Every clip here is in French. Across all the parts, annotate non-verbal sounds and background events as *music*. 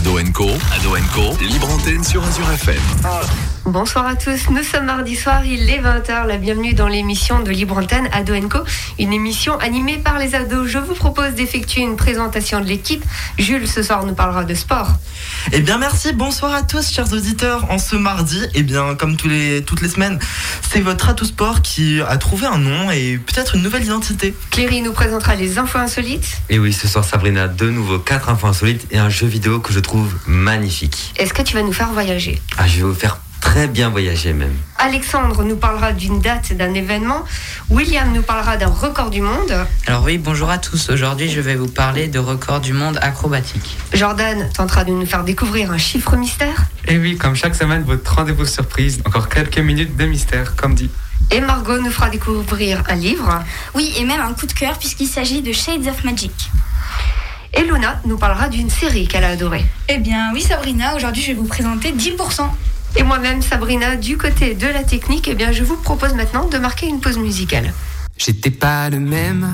Ado Co, Ado libre antenne sur Azure FM. Bonsoir à tous, nous sommes mardi soir, il est 20h, la bienvenue dans l'émission de Libre Antenne Ado Co, une émission animée par les ados. Je vous propose d'effectuer une présentation de l'équipe. Jules, ce soir, nous parlera de sport. Eh bien merci, bonsoir à tous chers auditeurs. En ce mardi, eh bien comme tous les, toutes les semaines, c'est votre Atout Sport qui a trouvé un nom et peut-être une nouvelle identité. Cléry nous présentera les infos insolites. Et oui, ce soir Sabrina, de nouveau quatre infos insolites et un jeu vidéo que je trouve magnifique. Est-ce que tu vas nous faire voyager? Ah, je vais vous faire très bien voyager même. Alexandre nous parlera d'une date, d'un événement. William nous parlera d'un record du monde. Alors oui, bonjour à tous. Aujourd'hui, je vais vous parler de record du monde acrobatique. Jordan tentera de nous faire découvrir un chiffre mystère. Et oui, comme chaque semaine, votre rendez-vous surprise. Encore quelques minutes de mystère, comme dit. Et Margot nous fera découvrir un livre. Oui, et même un coup de cœur puisqu'il s'agit de Shades of Magic. Et Luna nous parlera d'une série qu'elle a adorée. Eh bien oui Sabrina, aujourd'hui je vais vous présenter 10%. Et moi-même, Sabrina, du côté de la technique, eh bien, je vous propose maintenant de marquer une pause musicale. J'étais pas le même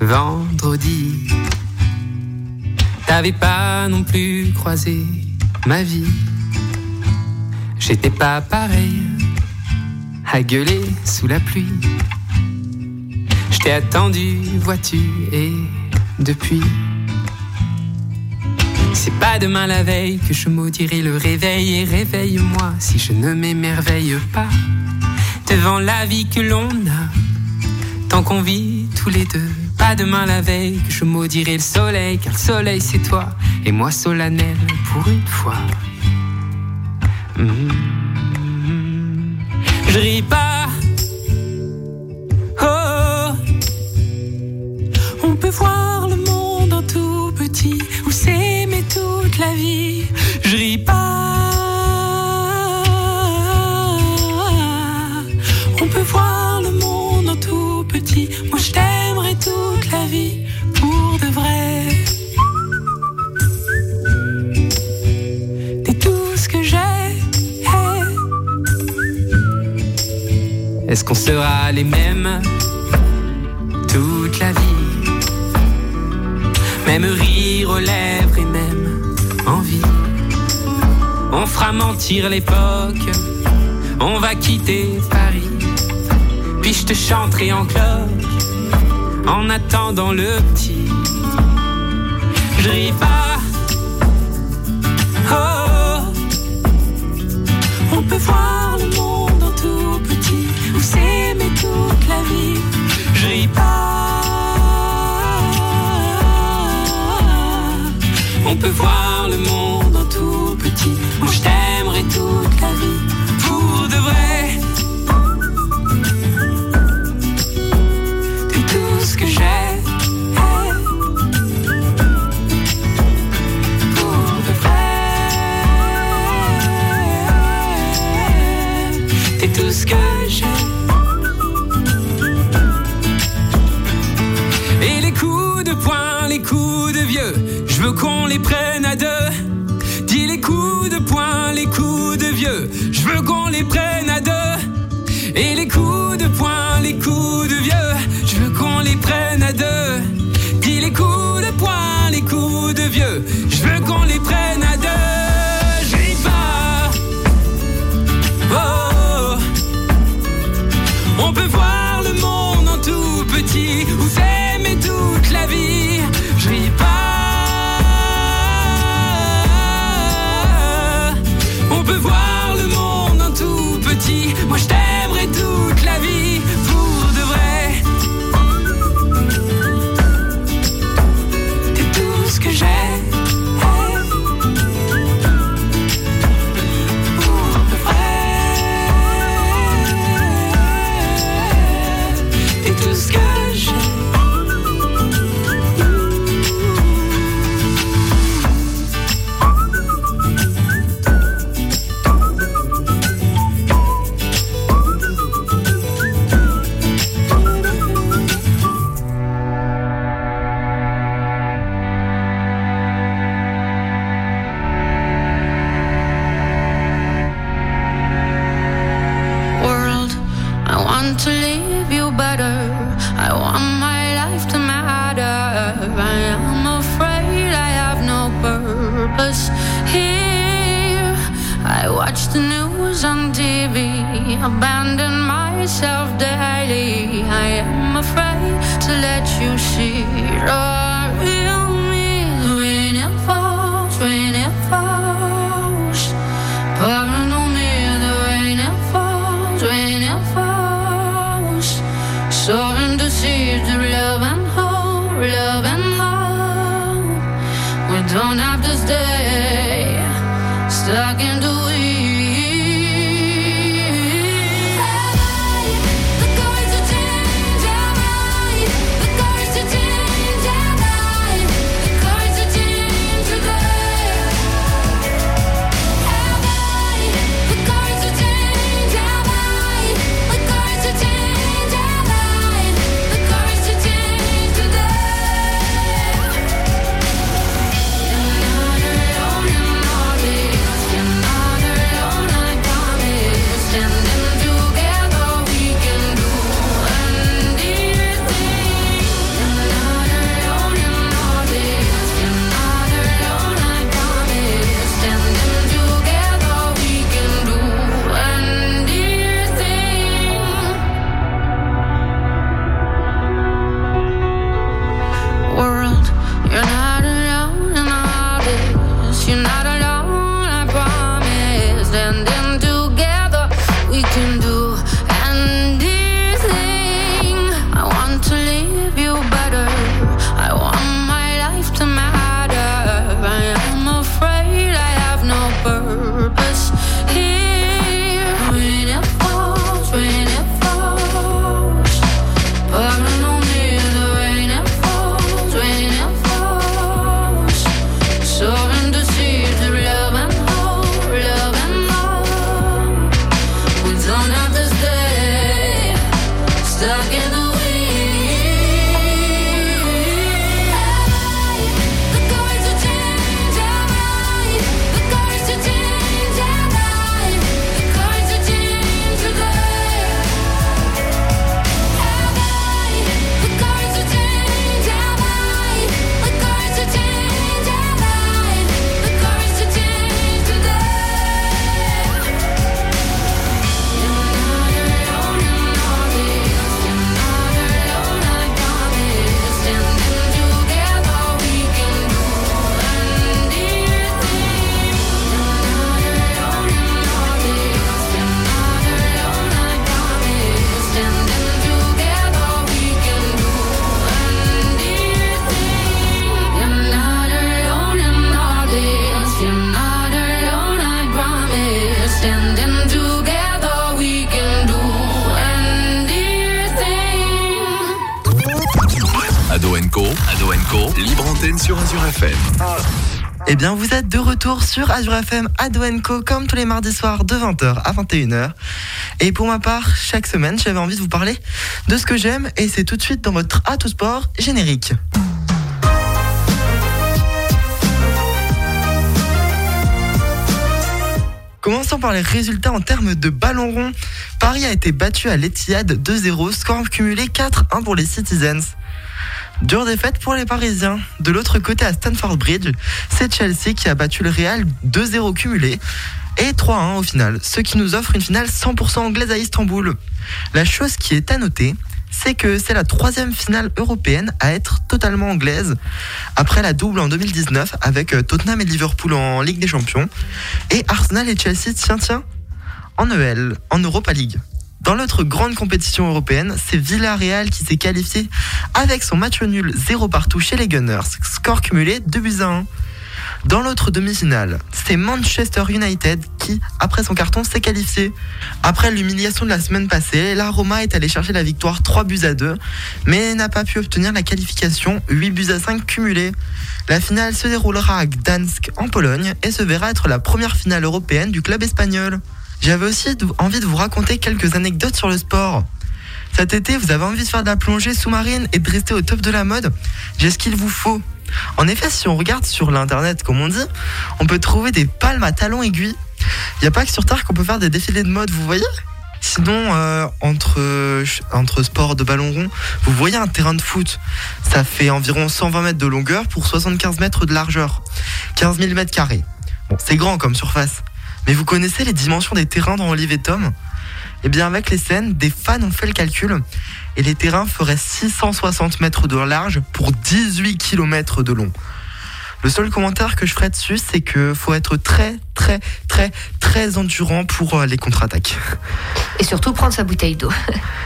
vendredi. T'avais pas non plus croisé ma vie. J'étais pas pareil à gueuler sous la pluie. Je t'ai attendu, vois-tu, et depuis. C'est pas demain la veille que je maudirai le réveil et réveille-moi si je ne m'émerveille pas devant la vie que l'on a tant qu'on vit tous les deux. Pas demain la veille que je maudirai le soleil car le soleil c'est toi et moi solennel pour une fois. Mhm. Je ris pas. Qu'on sera les mêmes toute la vie? Même rire aux lèvres et même envie. On fera mentir l'époque, on va quitter Paris. Puis je te chanterai en cloche en attendant le petit. Je ris pas. Oh, on peut voir la vie. Je ris pas. On peut voir le monde en tout petit. Moi je t'aimerai toute la vie coups de vieux, je veux qu'on les prenne à deux. Dis les coups de poing, les coups de vieux, je veux qu'on les prenne Eh bien, vous êtes de retour sur Azure FM Co comme tous les mardis soirs de 20h à 21h. Et pour ma part, chaque semaine, j'avais envie de vous parler de ce que j'aime et c'est tout de suite dans votre Atout Sport générique. Commençons par les résultats en termes de ballon rond. Paris a été battu à l'Etihad 2-0, score cumulé 4-1 pour les Citizens. Dure défaite pour les Parisiens. De l'autre côté, à Stanford Bridge, c'est Chelsea qui a battu le Real 2-0 cumulé et 3-1 au final, ce qui nous offre une finale 100% anglaise à Istanbul. La chose qui est à noter, c'est que c'est la troisième finale européenne à être totalement anglaise, après la double en 2019 avec euh, Tottenham et Liverpool en Ligue des Champions, et Arsenal et Chelsea, tiens tiens, en EL, en Europa League. Dans l'autre grande compétition européenne, c'est Villarreal qui s'est qualifié avec son match nul 0 partout chez les Gunners, score cumulé 2 buts à 1. Dans l'autre demi-finale, c'est Manchester United qui, après son carton, s'est qualifié. Après l'humiliation de la semaine passée, la Roma est allée chercher la victoire 3 buts à 2, mais n'a pas pu obtenir la qualification 8 buts à 5 cumulés. La finale se déroulera à Gdansk en Pologne et se verra être la première finale européenne du club espagnol. J'avais aussi envie de vous raconter quelques anecdotes sur le sport. Cet été, vous avez envie de faire de la plongée sous-marine et de rester au top de la mode J'ai ce qu'il vous faut. En effet, si on regarde sur l'internet, comme on dit, on peut trouver des palmes à talons aiguilles. Il n'y a pas que sur Terre qu'on peut faire des défilés de mode, vous voyez? Sinon, euh, entre, entre sport de ballon rond, vous voyez un terrain de foot. Ça fait environ 120 mètres de longueur pour 75 mètres de largeur. 15 000 mètres carrés. Bon, c'est grand comme surface. Mais vous connaissez les dimensions des terrains dans Olive et Tom? Eh bien, avec les scènes, des fans ont fait le calcul et les terrains feraient 660 mètres de large pour 18 km de long. Le seul commentaire que je ferai dessus, c'est que faut être très, très, très, très endurant pour euh, les contre-attaques. Et surtout prendre sa bouteille d'eau.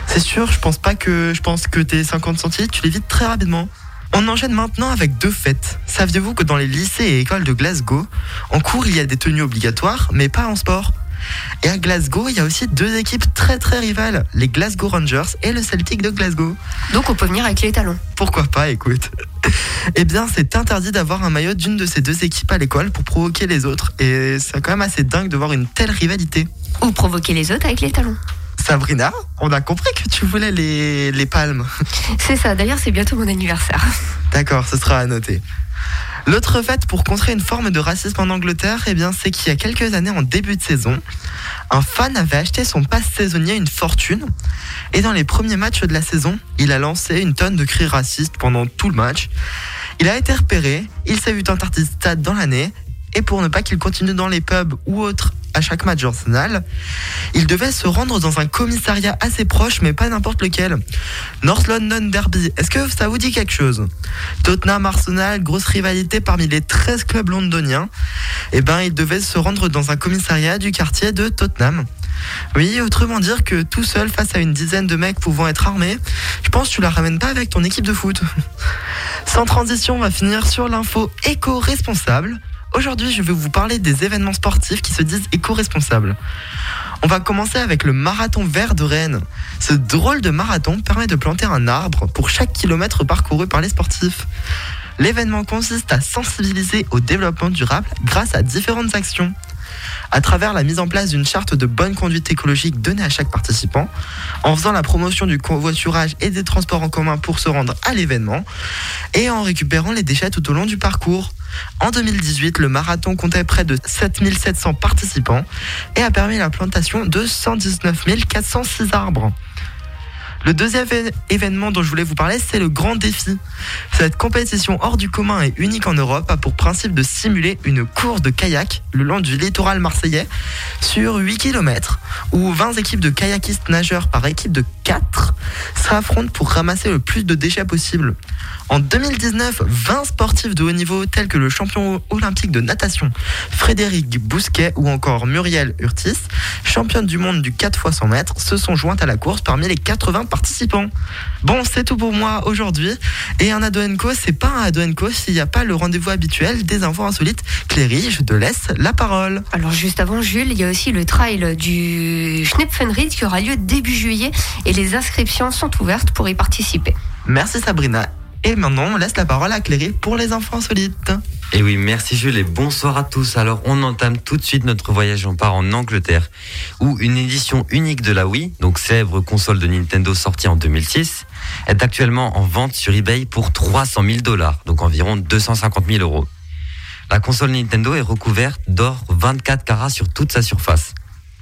C'est sûr, je pense pas que je pense que tes 50 centilitres, tu les vides très rapidement. On enchaîne maintenant avec deux fêtes. Saviez-vous que dans les lycées et écoles de Glasgow, en cours il y a des tenues obligatoires, mais pas en sport? Et à Glasgow, il y a aussi deux équipes très très rivales, les Glasgow Rangers et le Celtic de Glasgow. Donc on peut venir avec les talons. Pourquoi pas, écoute. *laughs* Eh bien, c'est interdit d'avoir un maillot d'une de ces deux équipes à l'école pour provoquer les autres. Et c'est quand même assez dingue de voir une telle rivalité. Ou provoquer les autres avec les talons. Sabrina, on a compris que tu voulais les, les palmes. C'est ça, d'ailleurs c'est bientôt mon anniversaire. D'accord, ce sera à noter. L'autre fête pour contrer une forme de racisme en Angleterre, eh bien, c'est qu'il y a quelques années, en début de saison, un fan avait acheté son passe saisonnier une fortune. Et dans les premiers matchs de la saison, il a lancé une tonne de cris racistes pendant tout le match. Il a été repéré, il s'est vu stade dans l'année. Et pour ne pas qu'il continue dans les pubs ou autres à chaque match d'Arsenal, il devait se rendre dans un commissariat assez proche, mais pas n'importe lequel. North London Derby, est-ce que ça vous dit quelque chose? Tottenham Arsenal, grosse rivalité parmi les 13 clubs londoniens. Eh ben, il devait se rendre dans un commissariat du quartier de Tottenham. Oui, autrement dire que tout seul face à une dizaine de mecs pouvant être armés, je pense que tu la ramènes pas avec ton équipe de foot. *laughs* Sans transition, on va finir sur l'info éco-responsable. Aujourd'hui, je vais vous parler des événements sportifs qui se disent éco-responsables. On va commencer avec le marathon vert de Rennes. Ce drôle de marathon permet de planter un arbre pour chaque kilomètre parcouru par les sportifs. L'événement consiste à sensibiliser au développement durable grâce à différentes actions. À travers la mise en place d'une charte de bonne conduite écologique donnée à chaque participant, en faisant la promotion du covoiturage et des transports en commun pour se rendre à l'événement, et en récupérant les déchets tout au long du parcours. En 2018, le marathon comptait près de 7700 participants et a permis la plantation de 119 406 arbres. Le deuxième événement dont je voulais vous parler, c'est le Grand Défi. Cette compétition hors du commun et unique en Europe a pour principe de simuler une course de kayak le long du littoral marseillais sur 8 km, où 20 équipes de kayakistes nageurs par équipe de 4 s'affrontent pour ramasser le plus de déchets possible. En 2019, 20 sportifs de haut niveau tels que le champion olympique de natation Frédéric Bousquet ou encore Muriel Urtis, championne du monde du 4 x 100 mètres, se sont jointes à la course parmi les 80 participants. Bon, c'est tout pour moi aujourd'hui. Et un ado Co, c'est pas un ado Co s'il n'y a pas le rendez-vous habituel des infos insolites. Cléry, je te laisse la parole. Alors juste avant Jules, il y a aussi le trail du Schnepfenried qui aura lieu début juillet et les inscriptions sont ouvertes pour y participer. Merci Sabrina. Et maintenant, on laisse la parole à Cléry pour les infos insolites. Et oui, merci Jules et bonsoir à tous. Alors, on entame tout de suite notre voyage. On part en Angleterre, où une édition unique de la Wii, donc célèbre console de Nintendo sortie en 2006, est actuellement en vente sur eBay pour 300 000 dollars, donc environ 250 000 euros. La console Nintendo est recouverte d'or 24 carats sur toute sa surface.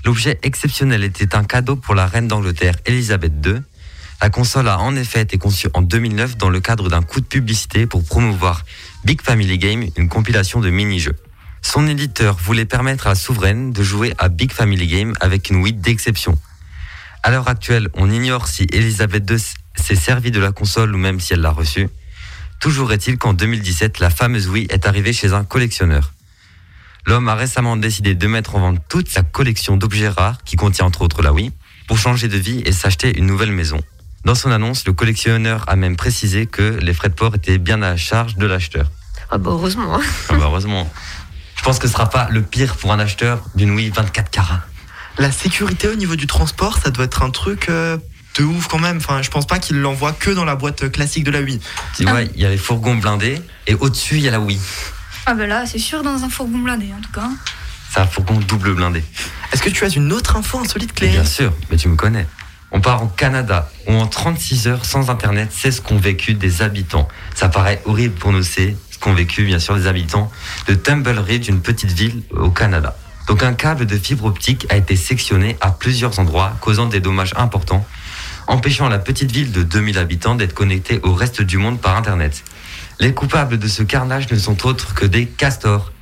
L'objet exceptionnel était un cadeau pour la reine d'Angleterre, Elisabeth II, la console a en effet été conçue en 2009 dans le cadre d'un coup de publicité pour promouvoir Big Family Game, une compilation de mini-jeux. Son éditeur voulait permettre à la souveraine de jouer à Big Family Game avec une Wii d'exception. À l'heure actuelle, on ignore si Elisabeth II s'est servie de la console ou même si elle l'a reçue. Toujours est-il qu'en 2017, la fameuse Wii est arrivée chez un collectionneur. L'homme a récemment décidé de mettre en vente toute sa collection d'objets rares, qui contient entre autres la Wii, pour changer de vie et s'acheter une nouvelle maison. Dans son annonce, le collectionneur a même précisé que les frais de port étaient bien à la charge de l'acheteur. Ah bah heureusement. Hein. Ah bah heureusement. Je pense que ce sera pas le pire pour un acheteur d'une Wii 24 carats. La sécurité au niveau du transport, ça doit être un truc euh, de ouf quand même. Enfin, je pense pas qu'il l'envoie que dans la boîte classique de la Wii. Tu vois, il y a les fourgons blindés et au-dessus, il y a la Wii. Ah bah là, c'est sûr dans un fourgon blindé en tout cas. C'est un fourgon double blindé. Est-ce que tu as une autre info insolite, Clé Bien sûr, mais tu me connais. On part en Canada, où en 36 heures sans Internet, c'est ce qu'ont vécu des habitants. Ça paraît horrible pour nous, c'est ce qu'ont vécu bien sûr des habitants de Tumble Ridge, une petite ville au Canada. Donc un câble de fibre optique a été sectionné à plusieurs endroits, causant des dommages importants, empêchant la petite ville de 2000 habitants d'être connectée au reste du monde par Internet. Les coupables de ce carnage ne sont autres que des castors.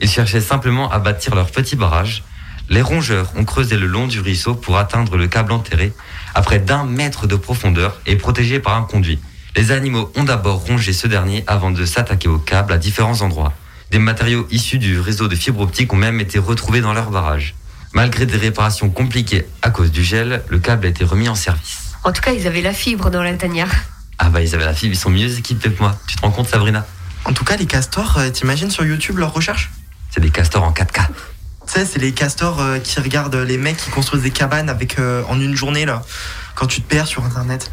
Ils cherchaient simplement à bâtir leur petit barrage. Les rongeurs ont creusé le long du ruisseau pour atteindre le câble enterré, à près d'un mètre de profondeur et protégé par un conduit. Les animaux ont d'abord rongé ce dernier avant de s'attaquer au câble à différents endroits. Des matériaux issus du réseau de fibre optique ont même été retrouvés dans leur barrage. Malgré des réparations compliquées à cause du gel, le câble a été remis en service. En tout cas, ils avaient la fibre dans la tanière. Ah bah ils avaient la fibre, ils sont mieux équipés que moi. Tu te rends compte Sabrina? En tout cas, les castors, euh, t'imagines sur YouTube leurs recherches? C'est des castors en 4K. Tu sais, c'est les castors euh, qui regardent les mecs qui construisent des cabanes avec euh, en une journée là. Quand tu te perds sur internet.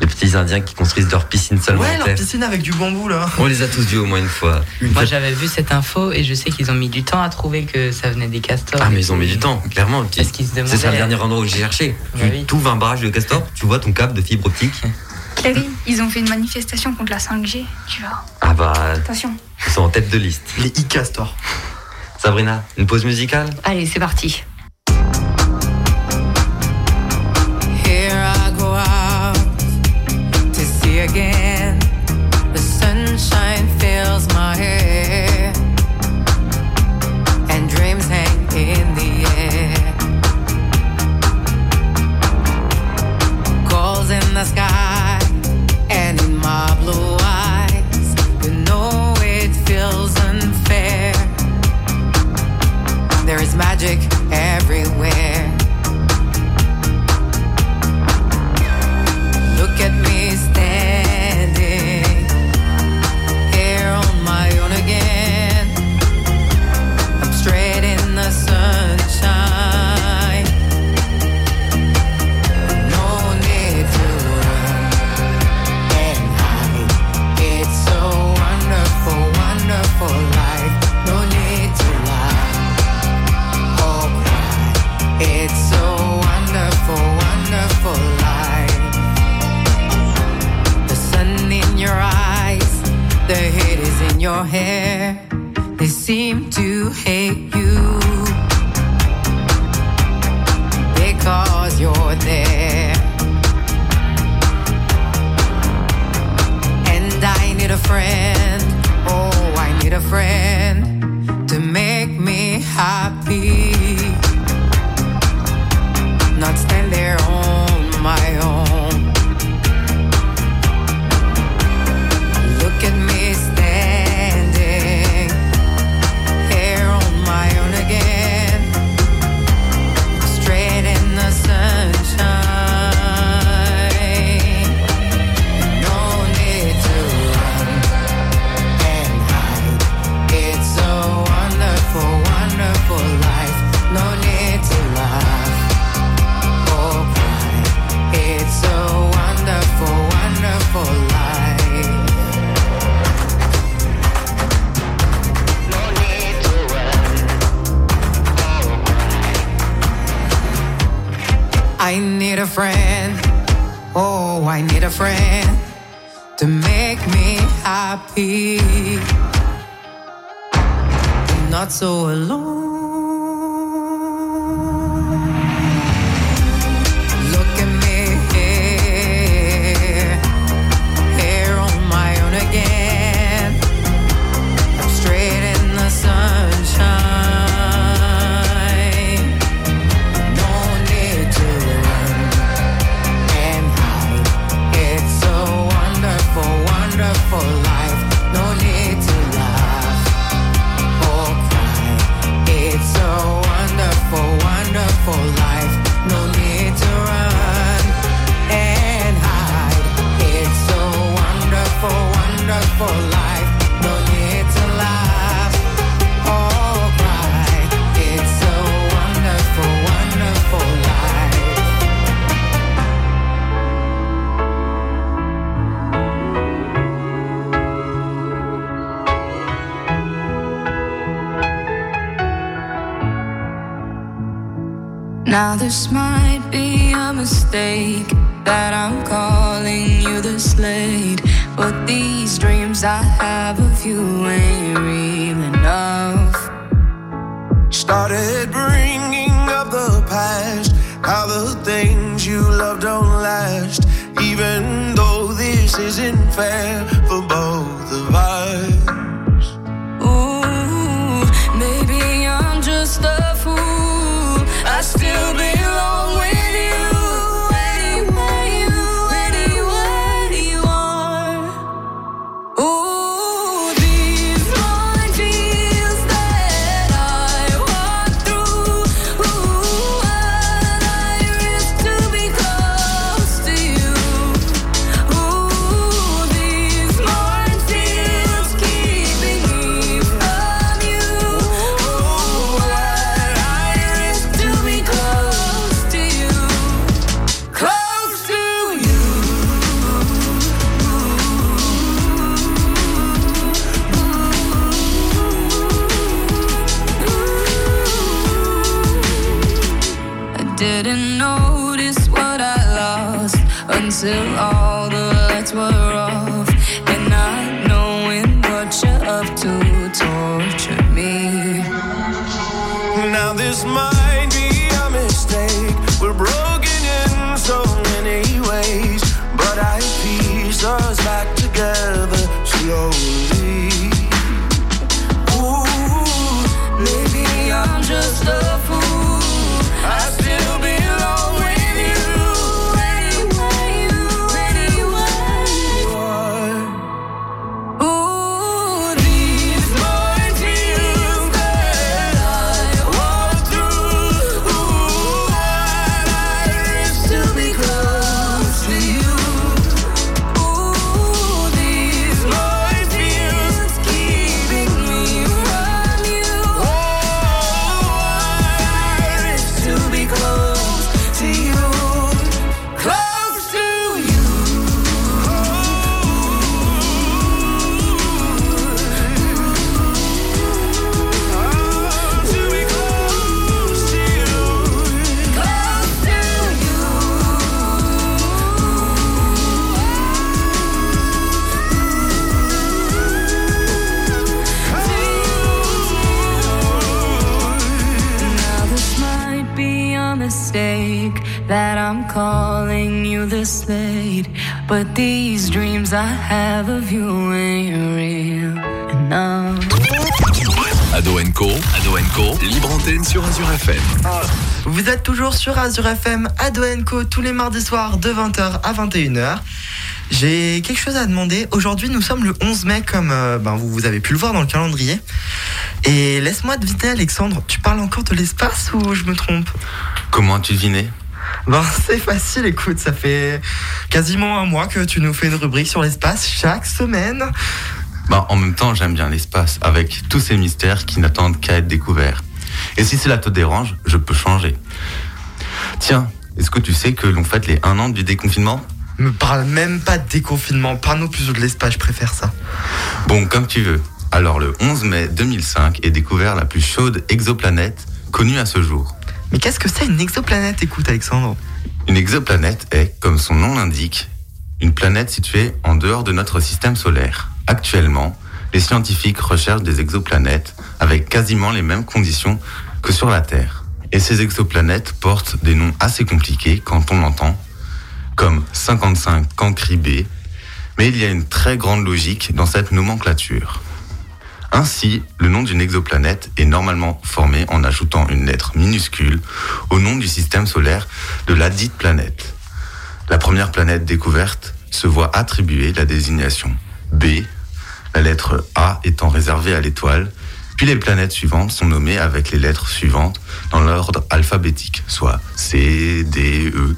Les petits indiens qui construisent leur piscine seulement Ouais, leur piscine avec du bambou là. On les a tous vus au moins une fois. Une Moi fois- j'avais vu cette info et je sais qu'ils ont mis du temps à trouver que ça venait des castors. Ah mais ils ont mis du temps, clairement. Est-ce qu'ils se C'est ça le dernier endroit où j'ai cherché. Bah Tu oui. t'ouvres un barrage de castor, tu vois ton câble de fibre optique. Cléry, ils ont fait une manifestation contre la 5G, tu vois. Ah bah, Attention. ils sont en tête de liste. Les e-castors. Sabrina, une pause musicale? Allez, c'est parti. Christmas. But these dreams I have of you ain't real enough. Ado Co, Ado Co, libre antenne sur Azure FM. Vous êtes toujours sur Azure FM à Doenco tous les mardis soirs de 20h à 21h. J'ai quelque chose à demander. Aujourd'hui, nous sommes le 11 mai, comme euh, ben, vous, vous avez pu le voir dans le calendrier. Et laisse-moi deviner, Alexandre, tu parles encore de l'espace ou je me trompe? Comment as-tu deviné? Ben, c'est facile, écoute, ça fait quasiment un mois que tu nous fais une rubrique sur l'espace chaque semaine. Bah, en même temps, j'aime bien l'espace, avec tous ces mystères qui n'attendent qu'à être découverts. Et si cela te dérange, je peux changer. Tiens, est-ce que tu sais que l'on fête les un an du déconfinement? Me parle même pas de déconfinement, parle-nous plus de l'espace, je préfère ça. Bon, comme tu veux. Alors, le 11 mai 2005 est découvert la plus chaude exoplanète connue à ce jour. Mais qu'est-ce que c'est une exoplanète, écoute, Alexandre Une exoplanète est, comme son nom l'indique, une planète située en dehors de notre système solaire. Actuellement, les scientifiques recherchent des exoplanètes avec quasiment les mêmes conditions que sur la Terre. Et ces exoplanètes portent des noms assez compliqués quand on l'entend, comme 55 Cancri B, mais il y a une très grande logique dans cette nomenclature. Ainsi, le nom d'une exoplanète est normalement formé en ajoutant une lettre minuscule au nom du système solaire de la dite planète. La première planète découverte se voit attribuer la désignation B, la lettre A étant réservée à l'étoile, puis les planètes suivantes sont nommées avec les lettres suivantes dans l'ordre alphabétique, soit C, D, E.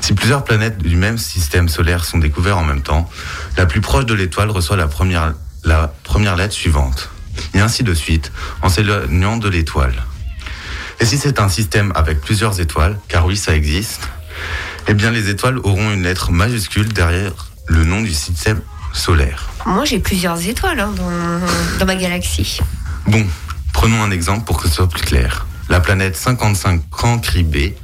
Si plusieurs planètes du même système solaire sont découvertes en même temps, la plus proche de l'étoile reçoit la première, la première lettre suivante, et ainsi de suite, en s'éloignant de l'étoile. Et si c'est un système avec plusieurs étoiles, car oui, ça existe, eh bien les étoiles auront une lettre majuscule derrière le nom du système solaire. Moi, j'ai plusieurs étoiles hein, dans, dans ma galaxie. Bon, prenons un exemple pour que ce soit plus clair. La planète 55 Cancri B,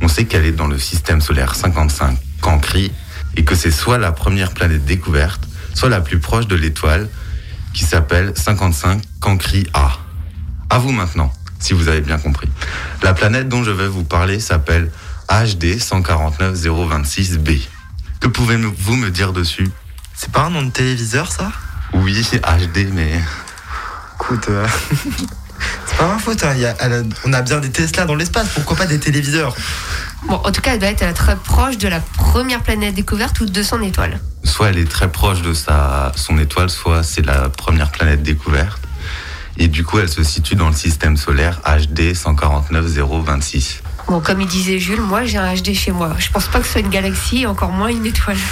on sait qu'elle est dans le système solaire 55 Cancri et que c'est soit la première planète découverte, soit la plus proche de l'étoile qui s'appelle 55 Cancri A. À vous maintenant, si vous avez bien compris. La planète dont je vais vous parler s'appelle HD 149026b. Que pouvez-vous me dire dessus? C'est pas un nom de téléviseur, ça? Oui, HD, mais Écoute, euh, *laughs* c'est pas ma faute. hein, il y a- elle a- on a bien des Tesla dans l'espace, pourquoi pas des téléviseurs? Bon, en tout cas, elle doit être très proche de la première planète découverte ou de son étoile. soit elle est très proche de sa, son étoile, soit c'est la première planète découverte. Et du coup, elle se situe dans le système solaire HD 149026. Bon, comme il disait Jules, moi j'ai un HD chez moi. Je pense pas que ce soit une galaxie, encore moins une étoile. *laughs*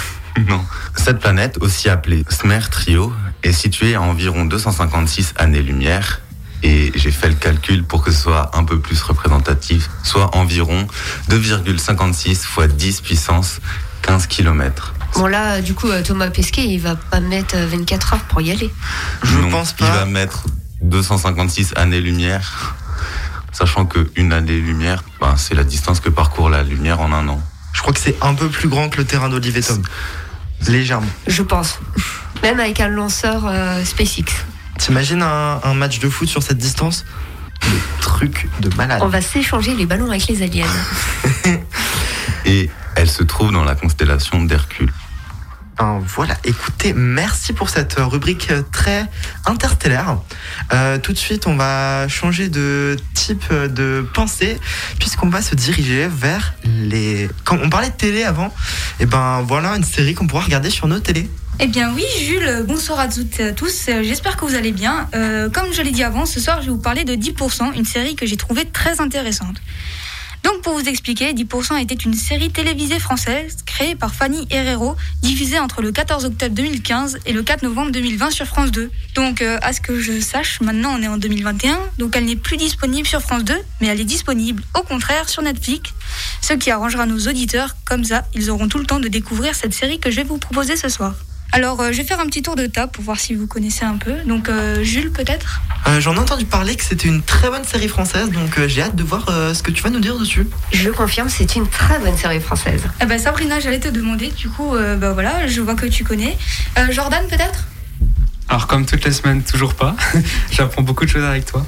Non. Cette planète, aussi appelée Smer Trio, est située à environ 256 années-lumière. Et j'ai fait le calcul pour que ce soit un peu plus représentatif, soit environ 2,56 fois 10 puissance 15 km. Bon, là, du coup, euh, Thomas Pesquet, il va pas mettre euh, 24 heures pour y aller. Je Non, pense Il pas. va mettre 256 années-lumière. sachant qu'une année-lumière, ben, c'est la distance que parcourt la lumière en un an. Je crois que c'est un peu plus grand que le terrain d'Olivier Tom. Légèrement. Je pense. Même avec un lanceur euh, SpaceX. T'imagines un, un match de foot sur cette distance Le truc de malade. On va s'échanger les ballons avec les aliens. *laughs* Et elle se trouve dans la constellation d'Hercule. Ben, voilà, écoutez, merci pour cette rubrique euh, très interstellaire. Euh, tout de suite, on va changer de type de pensée, puisqu'on va se diriger vers les. Quand on parlait de télé avant, et ben voilà une série qu'on pourra regarder sur nos télés. Eh bien oui, Jules, bonsoir à toutes et à tous. Euh, J'espère que vous allez bien. Euh, comme je l'ai dit avant, ce soir, je vais vous parler de 10%, une série que j'ai trouvée très intéressante. Donc pour vous expliquer, 10% était une série télévisée française créée par Fanny Herrero, diffusée entre le 14 octobre 2015 et le 4 novembre 2020 sur France 2. Donc euh, à ce que je sache, maintenant on est en 2021, donc elle n'est plus disponible sur France 2, mais elle est disponible au contraire sur Netflix, ce qui arrangera nos auditeurs, comme ça ils auront tout le temps de découvrir cette série que je vais vous proposer ce soir. Alors, euh, je vais faire un petit tour de table pour voir si vous connaissez un peu. Donc, euh, Jules, peut-être? Euh, J'en ai entendu parler que c'était une très bonne série française, donc euh, j'ai hâte de voir euh, ce que tu vas nous dire dessus. Je confirme, c'est une très bonne série française. Eh ben, Sabrina, j'allais te demander. Du coup, euh, bah voilà, je vois que tu connais. Euh, Jordan, peut-être? Alors, comme toutes les semaines, toujours pas. *laughs* J'apprends beaucoup de choses avec toi.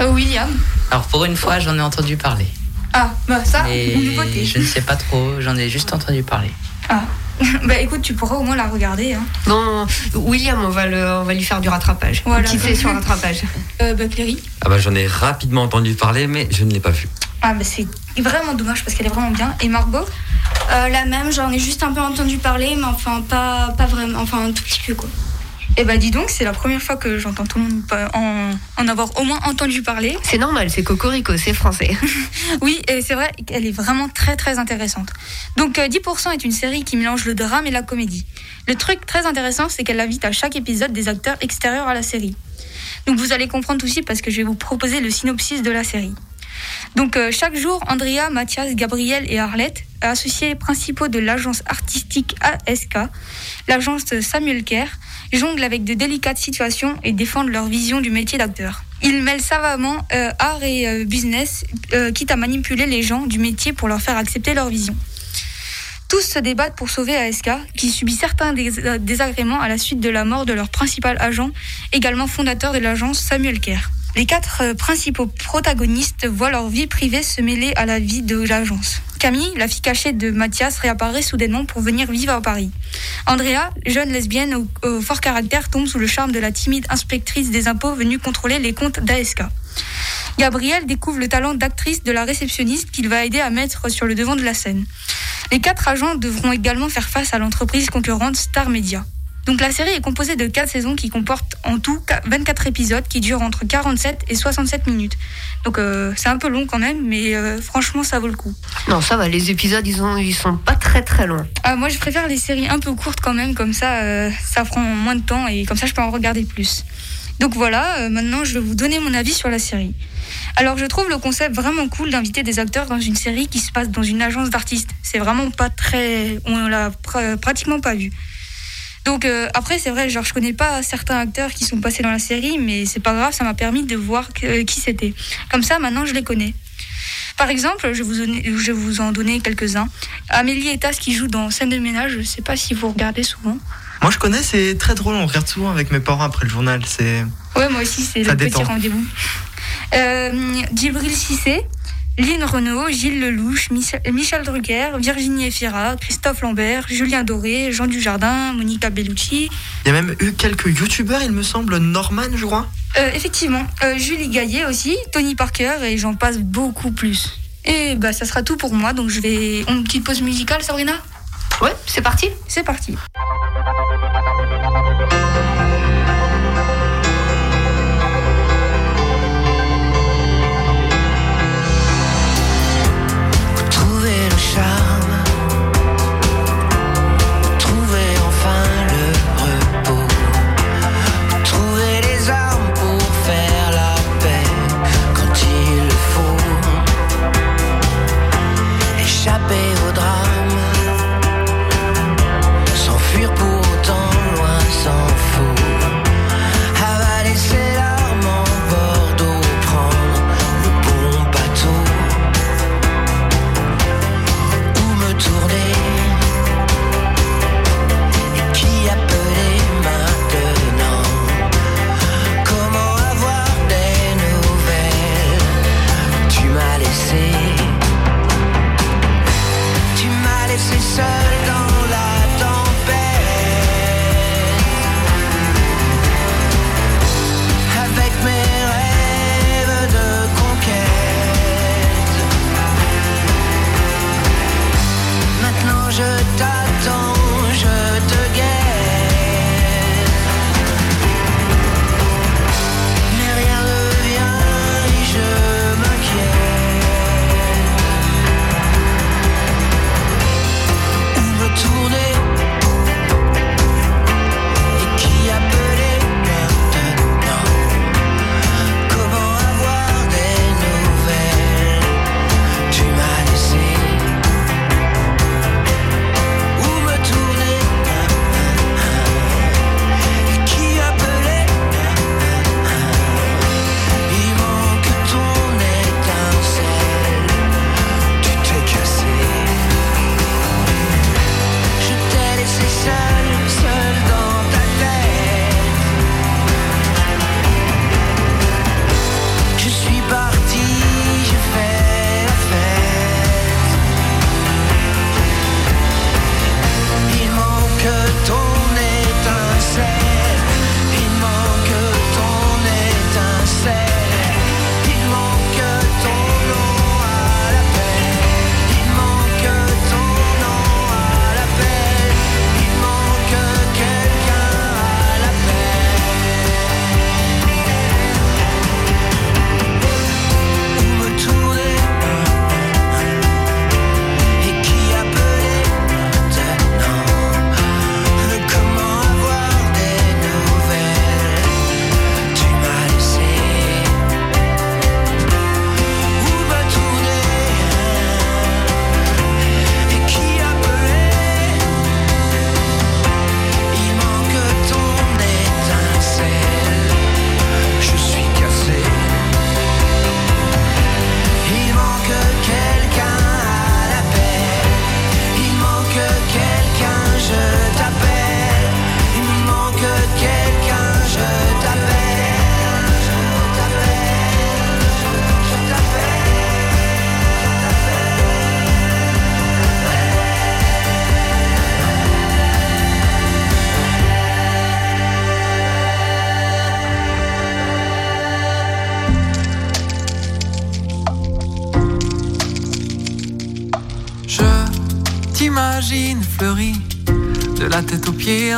Euh, William? Alors pour une fois, j'en ai entendu parler. Ah, bah ça, Et une nouveauté. je ne sais pas trop, j'en ai juste entendu parler. Ah. *laughs* bah écoute, tu pourras au moins la regarder. Hein. Bon, William, on va, le, on va lui faire du rattrapage. Voilà. Une petite session rattrapage. Euh, bah Cléry Ah bah j'en ai rapidement entendu parler, mais je ne l'ai pas vu. Ah, bah c'est vraiment dommage parce qu'elle est vraiment bien. Et Margot? Euh, la même, j'en ai juste un peu entendu parler, mais enfin pas, pas vraiment, enfin un tout petit peu quoi. Eh bah dis donc, c'est la première fois que j'entends tout le monde en, en avoir au moins entendu parler. C'est normal, c'est Cocorico, c'est français. *laughs* Oui, et c'est vrai qu'elle est vraiment très très intéressante. Donc euh, 10% est une série qui mélange le drame et la comédie. Le truc très intéressant, c'est qu'elle invite à chaque épisode des acteurs extérieurs à la série. Donc vous allez comprendre aussi parce que je vais vous proposer le synopsis de la série. Donc euh, chaque jour, Andrea, Mathias, Gabriel et Arlette, associés principaux de l'agence artistique ASK, l'agence Samuel Kerr, jonglent avec de délicates situations et défendent leur vision du métier d'acteur. Ils mêlent savamment euh, art et euh, business, euh, quitte à manipuler les gens du métier pour leur faire accepter leur vision. Tous se débattent pour sauver ASK, qui subit certains dés- désagréments à la suite de la mort de leur principal agent, également fondateur de l'agence Samuel Kerr. Les quatre principaux protagonistes voient leur vie privée se mêler à la vie de l'agence. Camille, la fille cachée de Mathias, réapparaît soudainement pour venir vivre à Paris. Andrea, jeune lesbienne au, fort caractère, tombe sous le charme de la timide inspectrice des impôts venue contrôler les comptes d'ASK. Gabrielle découvre le talent d'actrice de la réceptionniste qu'il va aider à mettre sur le devant de la scène. Les quatre agents devront également faire face à l'entreprise concurrente Star Media. Donc la série est composée de 4 saisons qui comportent en tout 24 épisodes qui durent entre 47 et 67 minutes. Donc euh, c'est un peu long quand même, mais euh, franchement ça vaut le coup. Non, ça va, les épisodes, ils, ont, ils sont pas très très longs. Ah, moi je préfère les séries un peu courtes quand même, comme ça euh, ça prend moins de temps et comme ça je peux en regarder plus. Donc voilà, maintenant je vais vous donner mon avis sur la série. Alors je trouve le concept vraiment cool d'inviter des acteurs dans une série qui se passe dans une agence d'artistes. C'est vraiment pas très... On l'a pr- pratiquement pas vu. Donc euh, après c'est vrai, genre je connais pas certains acteurs qui sont passés dans la série, mais c'est pas grave, ça m'a permis de voir que- qui c'était. Comme ça maintenant je les connais. Par exemple, je vais vous, donner- je vais vous en donner quelques-uns. Amélie Etas qui joue dans Scène de ménage, je sais pas si vous regardez souvent. Moi je connais, c'est très drôle, on regarde souvent avec mes parents après le journal. C'est Ouais, moi aussi, c'est le petit rendez-vous. Euh, Djibril Cissé, Lynn Renault, Gilles Lelouch, Michel, Drucker, Virginie Efira, Christophe Lambert, Julien Doré, Jean Dujardin, Monica Bellucci. Il y a même eu quelques youtubeurs, il me semble, Norman, je crois. Euh, effectivement, euh, Julie Gaillet aussi, Tony Parker et j'en passe beaucoup plus. Et bah ça sera tout pour moi, donc je vais... On une petite pause musicale, Sabrina? Ouais, c'est parti? C'est parti.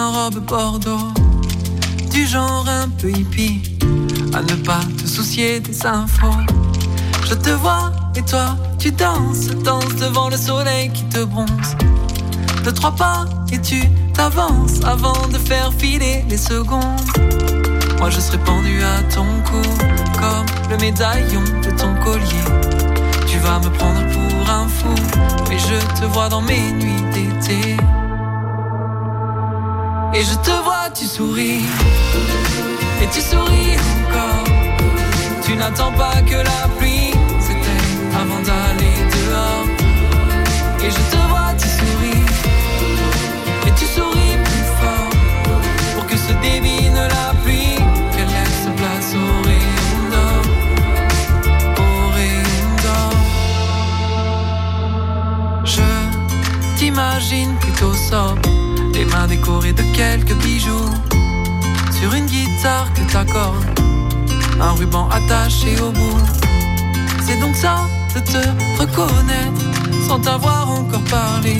En robe bordeaux, du genre un peu hippie, à ne pas te soucier des infos. Je te vois et toi, tu danses, danses devant le soleil qui te bronze. De trois pas et tu t'avances avant de faire filer les secondes. Moi je serai pendu à ton cou comme le médaillon de ton collier. Tu vas me prendre pour un fou, mais je te vois dans mes nuits d'été. Et je te vois, tu souris, et tu souris encore. Tu n'attends pas que la pluie. S'éteigne avant d'aller dehors. Et je te vois, tu souris, et tu souris plus fort. Pour que se dévine la pluie, qu'elle laisse place au rayon d'or, au rayon d'or. Je t'imagine plutôt sobre, les mains décorées de quelques bijoux, sur une guitare que t'accordes, un ruban attaché au bout. C'est donc ça de te reconnaître sans t'avoir encore parlé.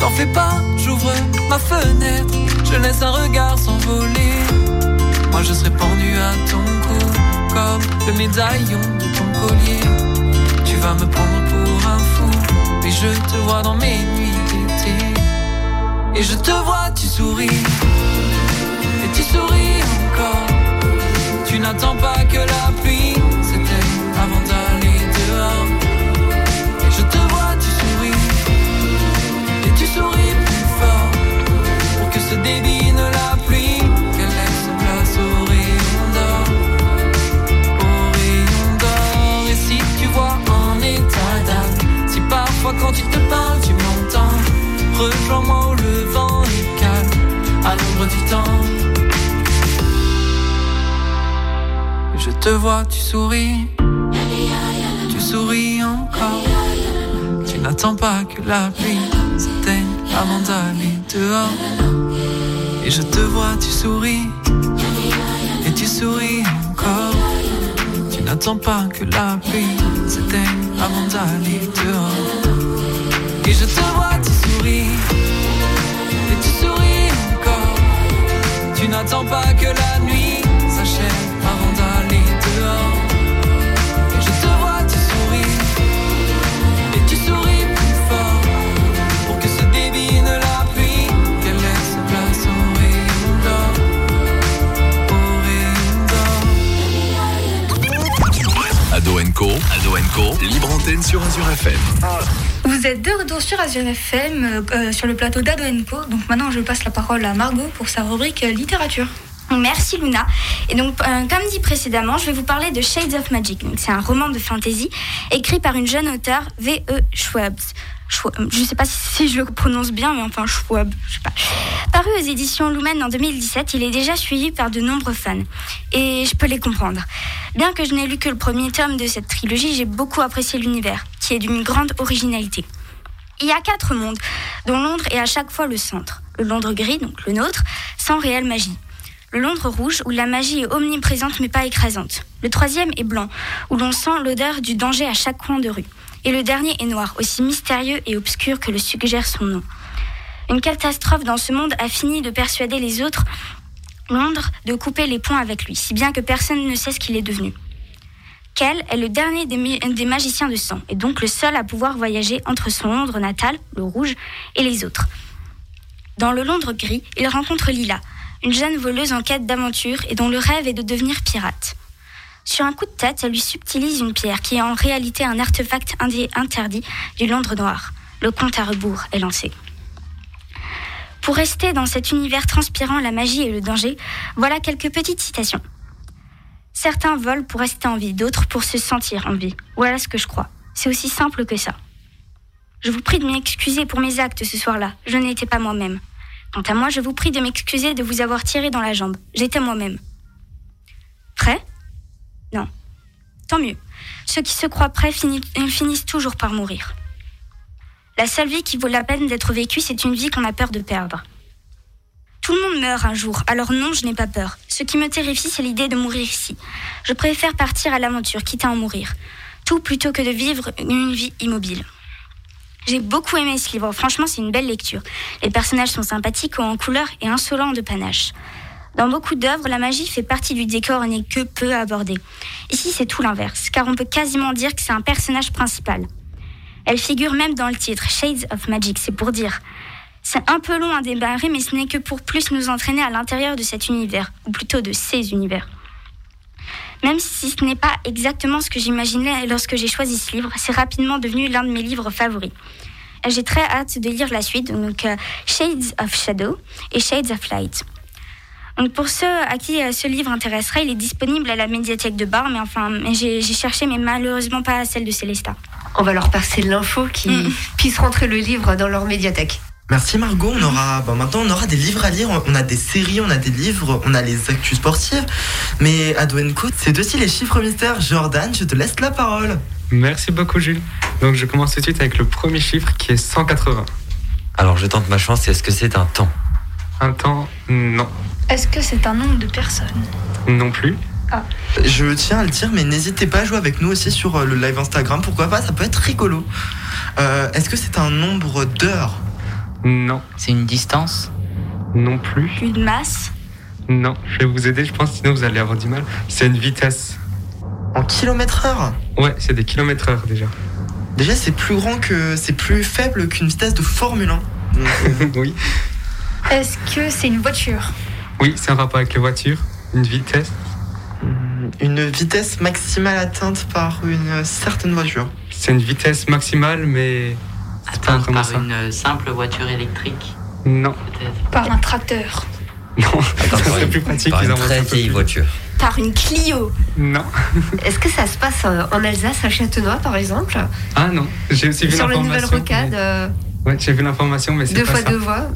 T'en fais pas, j'ouvre ma fenêtre, je laisse un regard s'envoler. Moi je serai pendu à ton cou, comme le médaillon de ton collier. Tu vas me prendre pour un fou, mais je te vois dans mes nuits. Et je te vois, tu souris, et tu souris encore. Tu n'attends pas te vois, tu souris, tu souris encore. Tu n'attends pas que la pluie s'éteigne avant d'aller dehors. Et je te vois, tu souris, et tu souris encore. Tu n'attends pas que la pluie s'éteigne avant d'aller dehors. Et je te vois, tu souris, et tu souris encore. Tu n'attends pas que la nuit Ado Co, libre antenne sur Azure FM. Vous êtes de retour sur Azure FM, euh, euh, sur le plateau d'Ado Co. Donc maintenant, je passe la parole à Margot pour sa rubrique euh, littérature. Merci Luna. Et donc, euh, comme dit précédemment, je vais vous parler de Shades of Magic. C'est un roman de fantasy écrit par une jeune auteure, V.E. Schwab. Je ne sais pas si, si je le prononce bien, mais enfin Schwab, je sais pas. Paru aux éditions Lumen en 2017, il est déjà suivi par de nombreux fans. Et je peux les comprendre. Bien que je n'ai lu que le premier tome de cette trilogie, j'ai beaucoup apprécié l'univers, qui est d'une grande originalité. Il y a quatre mondes, dont Londres est à chaque fois le centre. Le Londres gris, donc le nôtre, sans réelle magie. Le Londres rouge, où la magie est omniprésente mais pas écrasante. Le troisième est blanc, où l'on sent l'odeur du danger à chaque coin de rue. Et le dernier est noir, aussi mystérieux et obscur que le suggère son nom. Une catastrophe dans ce monde a fini de persuader les autres Londres de couper les ponts avec lui, si bien que personne ne sait ce qu'il est devenu. Kel est le dernier des, des magiciens de sang, et donc le seul à pouvoir voyager entre son Londres natal, le rouge, et les autres. Dans le Londres gris, il rencontre Lila, une jeune voleuse en quête d'aventure et dont le rêve est de devenir pirate. Sur un coup de tête, elle lui subtilise une pierre qui est en réalité un artefact interdit du Londres noir. Le compte à rebours est lancé. Pour rester dans cet univers transpirant la magie et le danger, voilà quelques petites citations. Certains volent pour rester en vie, d'autres pour se sentir en vie. Voilà ce que je crois. C'est aussi simple que ça. Je vous prie de m'excuser pour mes actes ce soir-là. Je n'étais pas moi-même. Quant à moi, je vous prie de m'excuser de vous avoir tiré dans la jambe. J'étais moi-même. Prêt? Non. Tant mieux. Ceux qui se croient prêts fini- finissent toujours par mourir. La seule vie qui vaut la peine d'être vécue, c'est une vie qu'on a peur de perdre. Tout le monde meurt un jour, alors non, je n'ai pas peur. Ce qui me terrifie, c'est l'idée de mourir ici. Je préfère partir à l'aventure, quitte à en mourir. Tout plutôt que de vivre une vie immobile. J'ai beaucoup aimé ce livre, franchement c'est une belle lecture. Les personnages sont sympathiques, en couleur et insolents de panache. Dans beaucoup d'œuvres, la magie fait partie du décor et n'est que peu abordée. Ici c'est tout l'inverse, car on peut quasiment dire que c'est un personnage principal. Elle figure même dans le titre, Shades of Magic, c'est pour dire. C'est un peu long à démarrer, mais ce n'est que pour plus nous entraîner à l'intérieur de cet univers, ou plutôt de ces univers. Même si ce n'est pas exactement ce que j'imaginais lorsque j'ai choisi ce livre, c'est rapidement devenu l'un de mes livres favoris. J'ai très hâte de lire la suite, donc euh, Shades of Shadow et Shades of Light. Donc pour ceux à qui euh, ce livre intéressera, il est disponible à la médiathèque de Bar, mais enfin, j'ai j'ai cherché, mais malheureusement pas à celle de Célesta. On va leur passer l'info qui puisse rentrer le livre dans leur médiathèque. Merci Margot, on aura bah, maintenant on aura des livres à lire, on a des séries, on a des livres, on a les actus sportives. Mais à Co, c'est aussi les chiffres mystères. Jordan, je te laisse la parole. Merci beaucoup, Jules. Donc, je commence tout de suite avec le premier chiffre qui est 180. Alors je tente ma chance, est-ce que c'est un temps? Un temps, non. Est-ce que c'est un nombre de personnes Non plus. Je tiens à le dire, mais n'hésitez pas à jouer avec nous aussi sur euh, le live Instagram. Pourquoi pas? Ça peut être rigolo. Euh, Est-ce que c'est un nombre d'heures? Non. C'est une distance? Non plus. Une masse? Non. Je vais vous aider, je pense, sinon vous allez avoir du mal. C'est une vitesse. En kilomètres heure? Ouais, c'est des kilomètres heure déjà. Déjà, c'est plus grand que. C'est plus faible qu'une vitesse de Formule 1. Donc, euh, *laughs* oui. Est-ce que c'est une voiture Oui, c'est un rapport avec les voitures. Une vitesse. une vitesse maximale atteinte par une certaine voiture. C'est une vitesse maximale, mais. c'est pas Atteinte par ça. une simple voiture électrique, Non. peut-être. Par un tracteur Non. Attends, *laughs* ça par serait une- plus pratique. Par une très vieille plus. voiture. Par une Clio Non. *laughs* Est-ce que ça se passe euh, en Alsace, à Châtenois par exemple Ah non. J'ai aussi vu Sur la l'information. nouvelle rocade, mais- euh, Ouais, j'ai vu l'information, mais c'est deux pas fois ça. deux voies.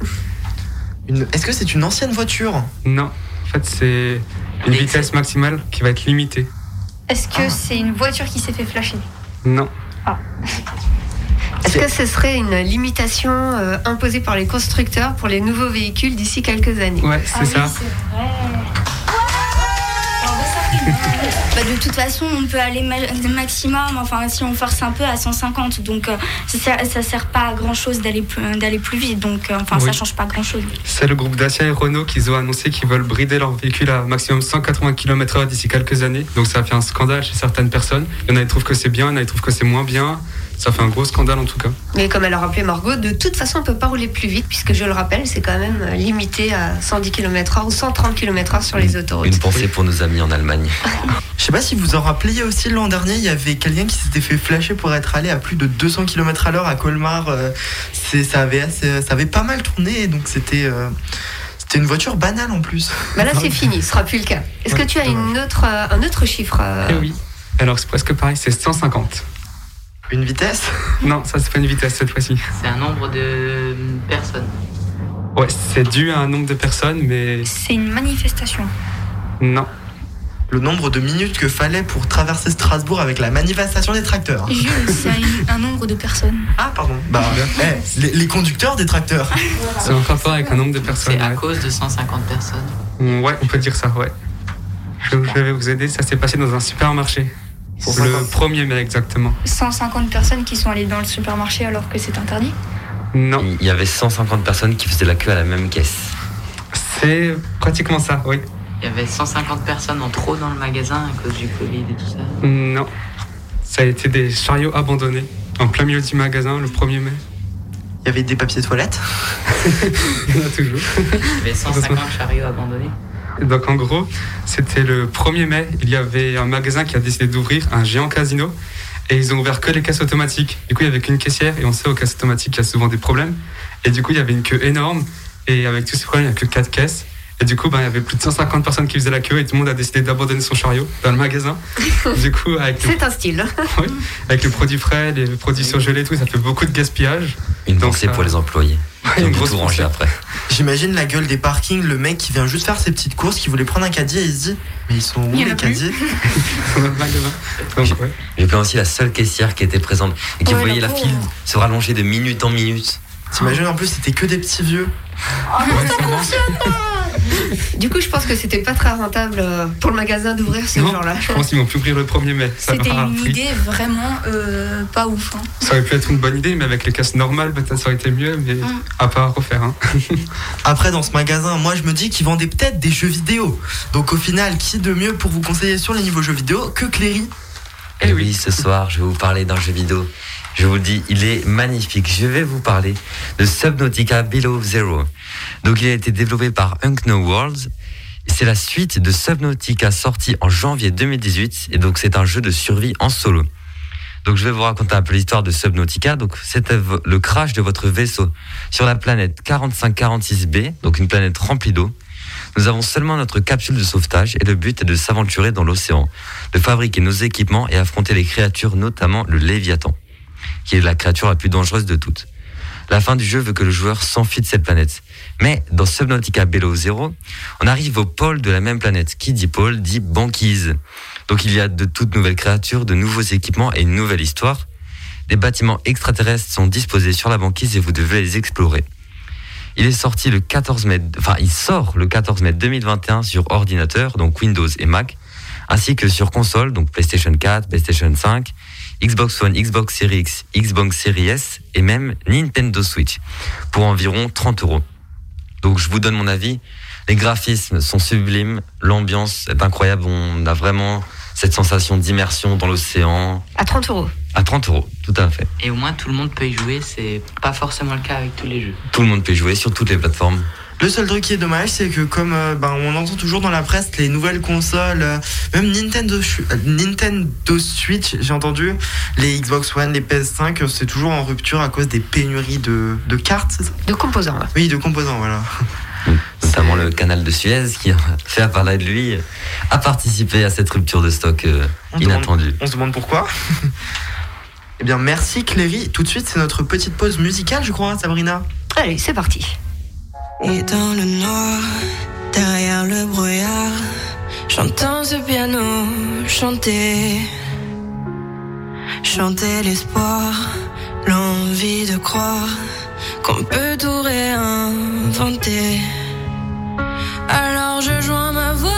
Une- Est-ce que c'est une ancienne voiture Non. En fait, c'est une vitesse maximale qui va être limitée. Est-ce que Ah. c'est une voiture qui s'est fait flasher Non. Est-ce que ce serait une limitation euh, imposée par les constructeurs pour les nouveaux véhicules d'ici quelques années Ouais, c'est ça. Bah, de toute façon, on peut aller ma- maximum, enfin si on force un peu à 150, donc euh, ça, sert, ça sert pas à grand chose d'aller plus, plus vite, donc euh, enfin ça change pas grand chose. C'est le groupe Dacia et Renault qui ont annoncé qu'ils veulent brider leur véhicule à maximum 180 km/h d'ici quelques années. Donc ça a fait un scandale chez certaines personnes. Il y en a qui trouvent que c'est bien, il y en a qui trouvent que c'est moins bien. Ça fait un gros scandale en tout cas. Mais comme elle a rappelé Margot, de toute façon, on ne peut pas rouler plus vite, puisque je le rappelle, c'est quand même euh, limité à 110 km/h ou 130 km/h sur les autoroutes. Une pensée pour nos amis en Allemagne. *laughs* Je sais pas si vous en rappelez aussi l'an dernier, il y avait quelqu'un qui s'était fait flasher pour être allé à plus de 200 km à l'heure à Colmar. Euh, c'est- ça, avait assez- ça avait pas mal tourné, donc c'était euh, c'était une voiture banale en plus. Bah là, *laughs* c'est fini, ce sera plus le cas. Est-ce que tu as une autre, euh, un autre chiffre euh, Eh oui. Alors c'est presque pareil, c'est 150. Une vitesse? Non, ça c'est pas une vitesse cette fois-ci. C'est un nombre de personnes. Ouais, c'est dû à un nombre de personnes, mais C'est une manifestation. non. Le nombre de minutes que fallait pour traverser Strasbourg avec la manifestation des tracteurs. Jules, c'est un, un nombre de personnes. Ah, pardon. Bah, eh, les, les conducteurs des tracteurs. C'est en rapport avec un nombre de personnes. C'est à ouais. cause de 150 personnes. Ouais, on peut dire ça, ouais. Je, je vais vous aider, ça s'est passé dans un supermarché. Le 150. 1er mai exactement. 150 personnes qui sont allées dans le supermarché alors que c'est interdit. Non, Il y avait 150 personnes qui faisaient la queue à la même caisse. c'est pratiquement ça, oui. Il y avait 150 personnes en trop dans le magasin à cause du Covid et tout ça. Non. Ça a été des chariots abandonnés en plein milieu du magasin le 1er mai. Il y avait des papiers toilettes. *laughs* Il y en a toujours. Il y avait 150 chariots abandonnés. Donc en gros, c'était le 1er mai, il y avait un magasin qui a décidé d'ouvrir un géant casino et ils ont ouvert que les caisses automatiques. Du coup, il y avait qu'une caissière et on sait aux caisses automatiques qu'il y a souvent des problèmes. Et du coup, il y avait une queue énorme et avec tous ces problèmes, il n'y a que 4 caisses. Et du coup, ben, il y avait plus de 150 personnes qui faisaient la queue et tout le monde a décidé d'abandonner son chariot dans le magasin. *laughs* du coup, avec, le- C'est un style. *laughs* oui, avec les produits frais, les produits surgelés et tout, ça fait beaucoup de gaspillage. Une pensée ça- pour les employés. *laughs* Une grosse tout après. J'imagine la gueule des parkings, le mec qui vient juste faire ses petites courses, qui voulait prendre un caddie et il se dit Mais ils sont où Il les caddies dans le magasin. Donc, ouais. J'ai pris aussi la seule caissière qui était présente et qui Ouais, voyait la file se rallonger de minute en minute. T'imagines en plus, c'était que des petits vieux. Ouais, c'est bon. *laughs* Du coup, je pense que c'était pas très rentable euh, pour le magasin d'ouvrir ce jour-là. je pense qu'ils vont plus ouvrir le 1er mai. C'était une pris. idée vraiment euh, pas ouf. hein. Ça aurait pu être une bonne idée, mais avec les casses normales, peut-être ça aurait été mieux, mais Mm. à pas à refaire. Hein. *laughs* Après, dans ce magasin, moi je me dis qu'ils vendaient peut-être des jeux vidéo. Donc au final, qui de mieux pour vous conseiller sur les niveaux jeux vidéo que Cléry? Et oui, ce soir, je vais vous parler d'un jeu vidéo. Je vous le dis, il est magnifique. Je vais vous parler de Subnautica Below Zero. Donc, il a été développé par Unknown Worlds. C'est la suite de Subnautica sorti en janvier 2018. Et donc, c'est un jeu de survie en solo. Donc, je vais vous raconter un peu l'histoire de Subnautica. Donc, c'était le crash de votre vaisseau sur la planète 4546b, donc une planète remplie d'eau. Nous avons seulement notre capsule de sauvetage et le but est de s'aventurer dans l'océan, de fabriquer nos équipements et affronter les créatures, notamment le Léviathan, qui est la créature la plus dangereuse de toutes. La fin du jeu veut que le joueur s'enfuit de cette planète. Mais dans Subnautica Below Zero, on arrive au pôle de la même planète. Qui dit pôle dit banquise. Donc il y a de toutes nouvelles créatures, de nouveaux équipements et une nouvelle histoire. Des bâtiments extraterrestres sont disposés sur la banquise et vous devez les explorer. Il est sorti le 14 mai, enfin il sort le 14 mai 2021 sur ordinateur, donc Windows et Mac, ainsi que sur console, donc PlayStation 4, PlayStation 5, Xbox One, Xbox Series X, Xbox Series S et même Nintendo Switch pour environ 30 euros. Donc je vous donne mon avis. Les graphismes sont sublimes, l'ambiance est incroyable, on a vraiment cette sensation d'immersion dans l'océan À 30 euros. à 30 euros, tout à fait. Et au moins tout le monde peut y jouer, c'est pas forcément le cas avec tous les jeux. Tout le monde peut y jouer sur toutes les plateformes. Le seul truc qui est dommage, c'est que comme euh, ben, on entend toujours dans la presse, les nouvelles consoles, euh, même Nintendo, euh, Nintendo Switch, j'ai entendu, les Xbox One, les PS5, euh, c'est toujours en rupture à cause des pénuries de, de cartes, c'est ça De composants. ouais. Oui, de composants, voilà. *laughs* notamment le canal de Suez qui a fait à parler de lui, a participé à cette rupture de stock euh, demande- inattendue. On se demande pourquoi. *laughs* eh bien, merci Cléry. Tout de suite, c'est notre petite pause musicale, je crois, Sabrina. Allez, c'est parti. Et dans le noir, derrière le brouillard, j'entends ce piano chanter. Chanter l'espoir, l'envie de croire qu'on peut tout réinventer. Alors je joins ma voix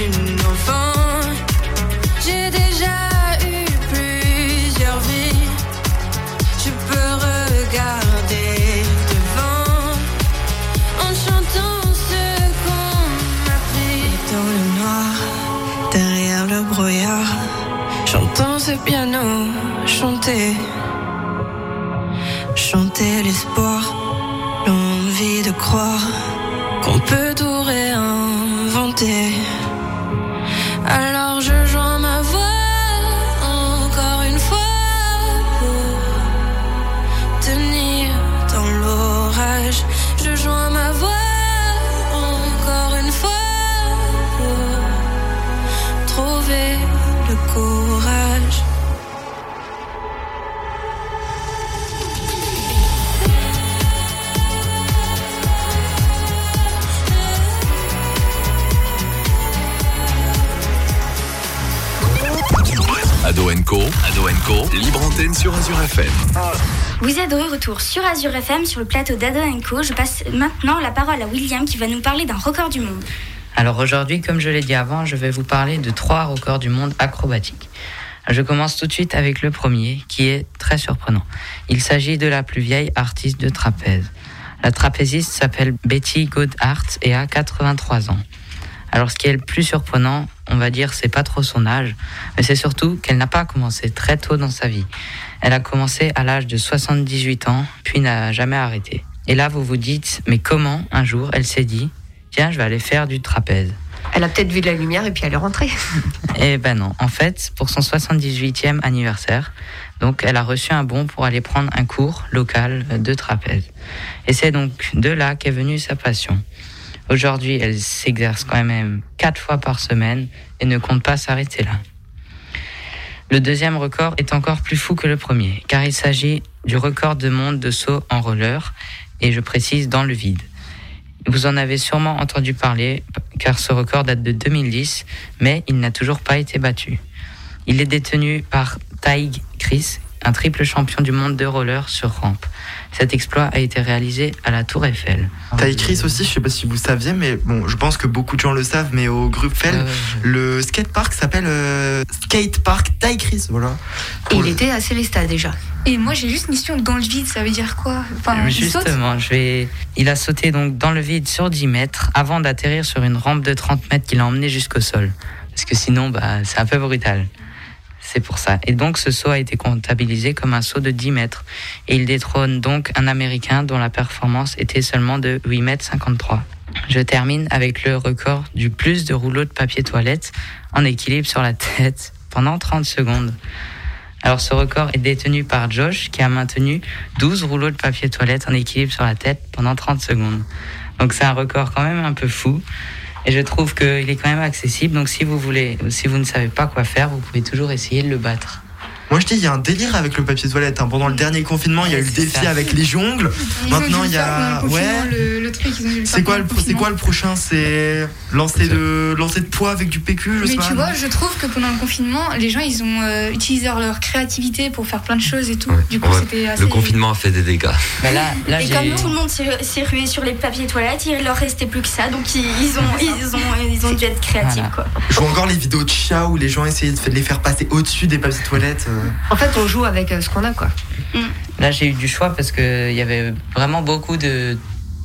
brouillard, j'entends ce piano chanter. Chanter l'espoir, l'envie de croire qu'on peut tout réinventer. Alors je FM. Vous êtes de retour sur Azure FM sur le plateau d'Ado Co. Je passe maintenant la parole à William qui va nous parler d'un record du monde. Alors aujourd'hui, comme je l'ai dit avant, je vais vous parler de trois records du monde acrobatiques. Je commence tout de suite avec le premier, qui est très surprenant. Il s'agit de la plus vieille artiste de trapèze. La trapéziste s'appelle Betty Goodhart et a 83 ans. Alors ce qui est le plus surprenant, on va dire, c'est pas trop son âge, mais c'est surtout qu'elle n'a pas commencé très tôt dans sa vie. Elle a commencé à l'âge de 78 ans, puis n'a jamais arrêté. Et là, vous vous dites, mais comment un jour elle s'est dit, tiens, je vais aller faire du trapèze Elle a peut-être vu de la lumière et puis elle est rentrée. *laughs* Eh ben non. En fait, pour son 78e anniversaire, donc elle a reçu un bon pour aller prendre un cours local de trapèze. Et c'est donc de là qu'est venue sa passion. Aujourd'hui, elle s'exerce quand même quatre fois par semaine et ne compte pas s'arrêter là. Le deuxième record est encore plus fou que le premier, car il s'agit du record de monde de saut en roller, et je précise dans le vide. Vous en avez sûrement entendu parler, car ce record date de 2010, mais il n'a toujours pas été battu. Il est détenu par Taïg Chris, un triple champion du monde de roller sur rampe. Cet exploit a été réalisé à la Tour Eiffel. T'as écrit aussi, je sais pas si vous saviez, mais bon, je pense que beaucoup de gens le savent, mais au Gruppfeld, le skatepark s'appelle euh, Skatepark Taïkris, voilà. Et il était à Célestat déjà. Et moi j'ai juste une question dans le vide, ça veut dire quoi? Enfin, Justement, je vais... il a sauté donc dans le vide sur 10 mètres avant d'atterrir sur une rampe de 30 mètres qui l'a emmené jusqu'au sol. Parce que sinon, bah, c'est un peu brutal. C'est pour ça. Et donc, ce saut a été comptabilisé comme un saut de 10 mètres. Et il détrône donc un Américain dont la performance était seulement de 8 mètres 53. Je termine avec le record du plus de rouleaux de papier toilette en équilibre sur la tête pendant 30 secondes. Alors ce record est détenu par Josh qui a maintenu 12 rouleaux de papier toilette en équilibre sur la tête pendant 30 secondes. Donc c'est un record quand même un peu fou. Et je trouve qu'il est quand même accessible. Donc si vous voulez, si vous ne savez pas quoi faire, vous pouvez toujours essayer de le battre. Moi je dis, il y a un délire avec le papier toilette. hein. Pendant le dernier confinement, il y a eu le défi ça. avec les jongles. Ils Maintenant, il y a. Ouais. le, le truc, C'est quoi, le, c'est quoi le prochain? C'est lancer de, lancer de poids avec du PQ, je sais Mais pas. tu vois, je trouve que pendant le confinement, les gens, ils ont euh, utilisé leur créativité pour faire plein de choses et tout. Du coup, Ouais, c'était assez. Le confinement a fait des dégâts. Mais là, là Et comme tout le monde s'est rué sur les papiers toilettes, il leur restait plus que ça, donc ils, ils ont, ils, ont, ils ont dû être créatifs. Quoi. Je vois encore les vidéos de chats où les gens essayaient de les faire passer au-dessus des papiers toilettes. euh. En fait, on joue avec euh, ce qu'on a, quoi. Là, j'ai eu du choix parce qu'il y avait vraiment beaucoup de,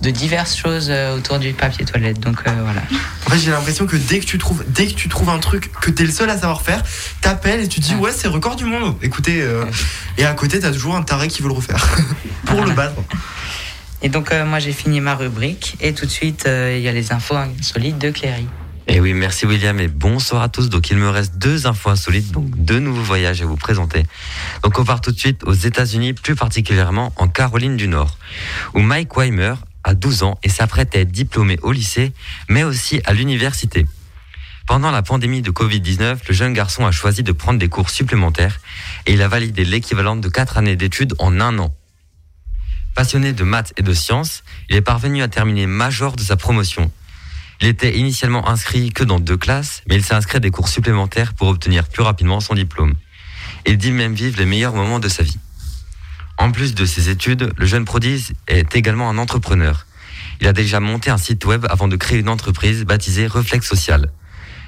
de diverses choses euh, autour du papier toilette. Donc euh, voilà. En fait, j'ai l'impression que dès que tu trouves, dès que tu trouves un truc que t'es le seul à savoir faire, t'appelles et tu te dis ouais, c'est record du monde. Écoutez, euh, et à côté t'as toujours un taré qui veut le refaire *laughs* pour le battre. Et donc, euh, moi, j'ai fini ma rubrique. Et tout de suite, euh, il y a les infos insolites de Cléry. Et oui, merci William et bonsoir à tous. Donc il me reste deux infos insolites, donc deux nouveaux voyages à vous présenter. Donc on part tout de suite aux États-Unis, plus particulièrement en Caroline du Nord, où Mike Weimer a 12 ans et s'apprête à être diplômé au lycée, mais aussi à l'université. Pendant la pandémie de Covid-19, le jeune garçon a choisi de prendre des cours supplémentaires et il a validé l'équivalent de quatre années d'études en un an. Passionné de maths et de sciences, il est parvenu à terminer major de sa promotion. Il était initialement inscrit que dans deux classes, mais il s'est inscrit à des cours supplémentaires pour obtenir plus rapidement son diplôme. Il dit même vivre les meilleurs moments de sa vie. En plus de ses études, le jeune prodige est également un entrepreneur. Il a déjà monté un site web avant de créer une entreprise baptisée Reflex Social.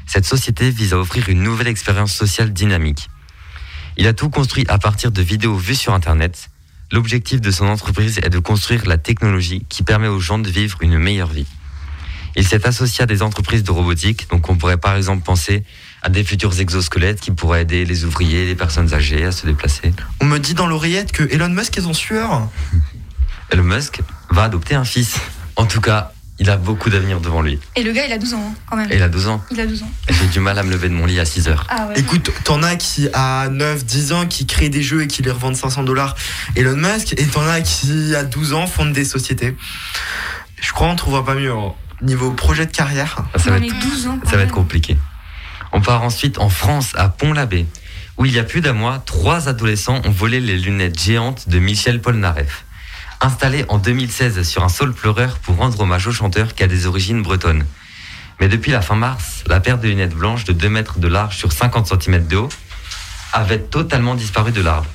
Cette société vise à offrir une nouvelle expérience sociale dynamique. Il a tout construit à partir de vidéos vues sur Internet. L'objectif de son entreprise est de construire la technologie qui permet aux gens de vivre une meilleure vie. Il s'est associé à des entreprises de robotique, donc on pourrait par exemple penser à des futurs exosquelettes qui pourraient aider les ouvriers, les personnes âgées à se déplacer. On me dit dans l'oreillette que Elon Musk est en sueur. *laughs* Elon Musk va adopter un fils. En tout cas, il a beaucoup d'avenir devant lui. Et le gars, il a 12 ans, hein, quand même. Et il a 12 ans. Il a 12 ans. J'ai du mal à me lever de mon lit à 6 heures. Ah ouais. Écoute, t'en as qui à 9, 10 ans qui créent des jeux et qui les revendent 500 dollars Elon Musk, et t'en as qui à 12 ans fondent des sociétés. Je crois qu'on trouvera pas mieux. hein. Niveau projet de carrière. Ça va, Non, être, mais 12 ans, quand ça va être compliqué. On part ensuite en France, à Pont-l'Abbé, où il y a plus d'un mois, trois adolescents ont volé les lunettes géantes de Michel Polnareff. Installé en 2016 sur un sol pleureur pour rendre hommage au chanteur qui a des origines bretonnes. Mais depuis la fin mars, la paire de lunettes blanches de 2 mètres de large sur 50 cm de haut avait totalement disparu de l'arbre.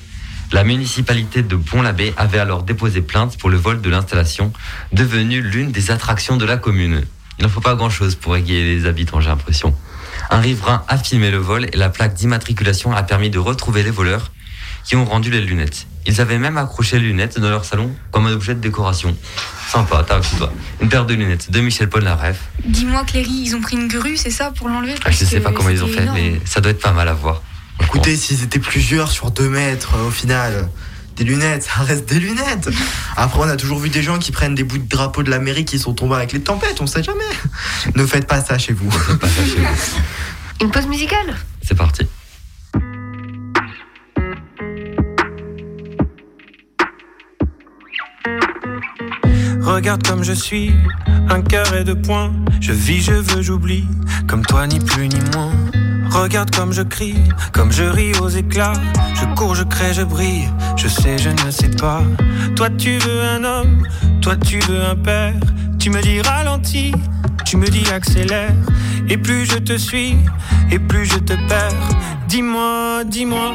La municipalité de Pont-l'Abbé avait alors déposé plainte pour le vol de l'installation, devenue l'une des attractions de la commune. Il n'en faut pas grand-chose pour égayer les habitants, j'ai l'impression. Un riverain a filmé le vol et la plaque d'immatriculation a permis de retrouver les voleurs qui ont rendu les lunettes. Ils avaient même accroché les lunettes dans leur salon comme un objet de décoration. Sympa, t'as toi. Une paire de lunettes de Michel Polnareff. Dis-moi, Cléry, ils ont pris une grue, c'est ça, pour l'enlever? Ah, je sais pas comment ils ont fait, énorme. mais ça doit être pas mal à voir. Écoutez, s'ils étaient plusieurs sur 2 mètres, euh, au final, des lunettes, *laughs* ça reste des lunettes. Après, on a toujours vu des gens qui prennent des bouts de drapeau de l'Amérique qui sont tombés avec les tempêtes, on sait jamais. Ne faites pas ça chez vous. Une pause musicale C'est parti. Regarde comme je suis, un cœur et deux points. Je vis, je veux, j'oublie, comme toi ni plus ni moins. Regarde comme je crie, comme je ris aux éclats. Je cours, je crée, je brille, je sais, je ne sais pas. Toi tu veux un homme, toi tu veux un père. Tu me dis ralentis, tu me dis accélère. Et plus je te suis, et plus je te perds. Dis-moi, dis-moi,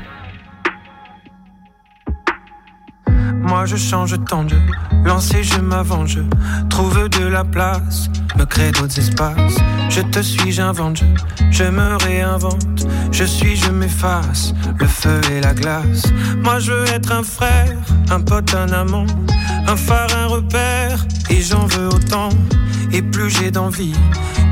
Moi je change tant de lancer, je m'avance, trouve de la place, me crée d'autres espaces. Je te suis, j'invente, je, je me réinvente. Je suis, je m'efface, le feu et la glace. Moi je veux être un frère, un pote, un amant, un phare, un repère, et j'en veux autant. Et plus j'ai d'envie,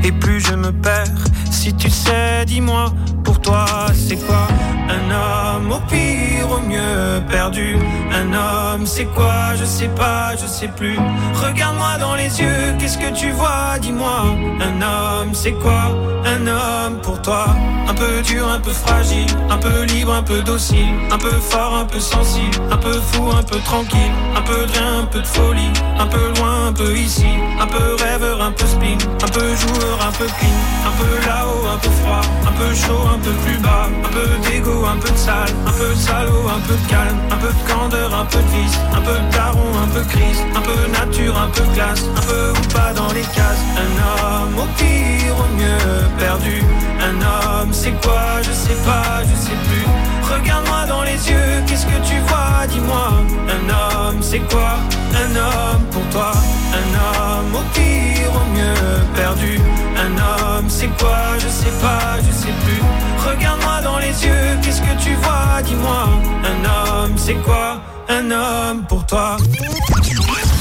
et plus je me perds. Si tu sais, dis-moi, pour toi c'est quoi Un homme au pire, au mieux perdu. Un homme, c'est quoi Je sais pas, je sais plus. Regarde-moi dans les yeux, qu'est-ce que tu vois Dis-moi. Un homme, c'est quoi Un homme pour toi. Un peu dur, un peu fragile, un peu libre, un peu docile, un peu fort, un peu sensible, un peu fou, un peu tranquille, un peu de rien, un peu de folie, un peu loin, un peu ici, un peu rêveur, un peu spleen, un peu joueur, un peu clean, un peu là-haut, un peu froid, un peu chaud, un peu plus bas, un peu d'égo, un peu de sale, un peu salaud, un peu de calme, un peu de candeur, un peu de vice, un peu de daron, un peu crise, un peu nature, un peu classe, un peu ou pas dans les cases. Un homme au pire, au mieux perdu. Un homme, c'est quoi Je sais pas, je sais plus. Regarde-moi dans les yeux, qu'est-ce que tu vois Dis-moi. Un homme, c'est quoi Un homme pour toi. Un homme au pire, au mieux perdu. Un homme, c'est quoi Je sais pas, je sais plus. Regarde-moi dans les yeux, qu'est-ce que tu vois? Dis-moi. Un homme, c'est quoi? Un homme pour toi.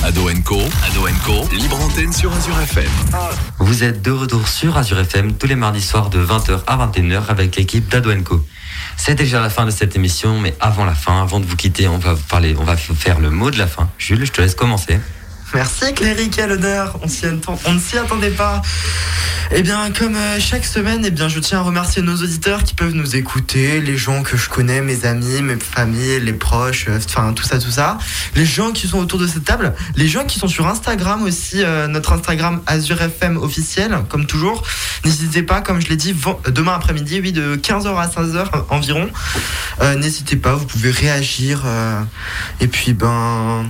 Ado Co, Ado Co, libre antenne sur Azure FM. Vous êtes de retour sur Azure FM tous les mardis soirs de 20h à 21h avec l'équipe d'Ado Co. C'est déjà la fin de cette émission, mais avant la fin, avant de vous quitter, on va vous parler, on va faire le mot de la fin. Jules, je te laisse commencer. Merci Cléry, quel honneur, on, on ne s'y attendait pas. Eh bien, comme euh, chaque semaine, eh bien, je tiens à remercier nos auditeurs qui peuvent nous écouter, les gens que je connais, mes amis, mes familles, les proches, euh, enfin tout ça, tout ça. Les gens qui sont autour de cette table, les gens qui sont sur Instagram aussi, euh, notre Instagram Azure FM officiel, comme toujours. N'hésitez pas, comme je l'ai dit, demain après-midi, oui, de 15h à 16h environ. N'hésitez pas, vous pouvez réagir. et puis, ben.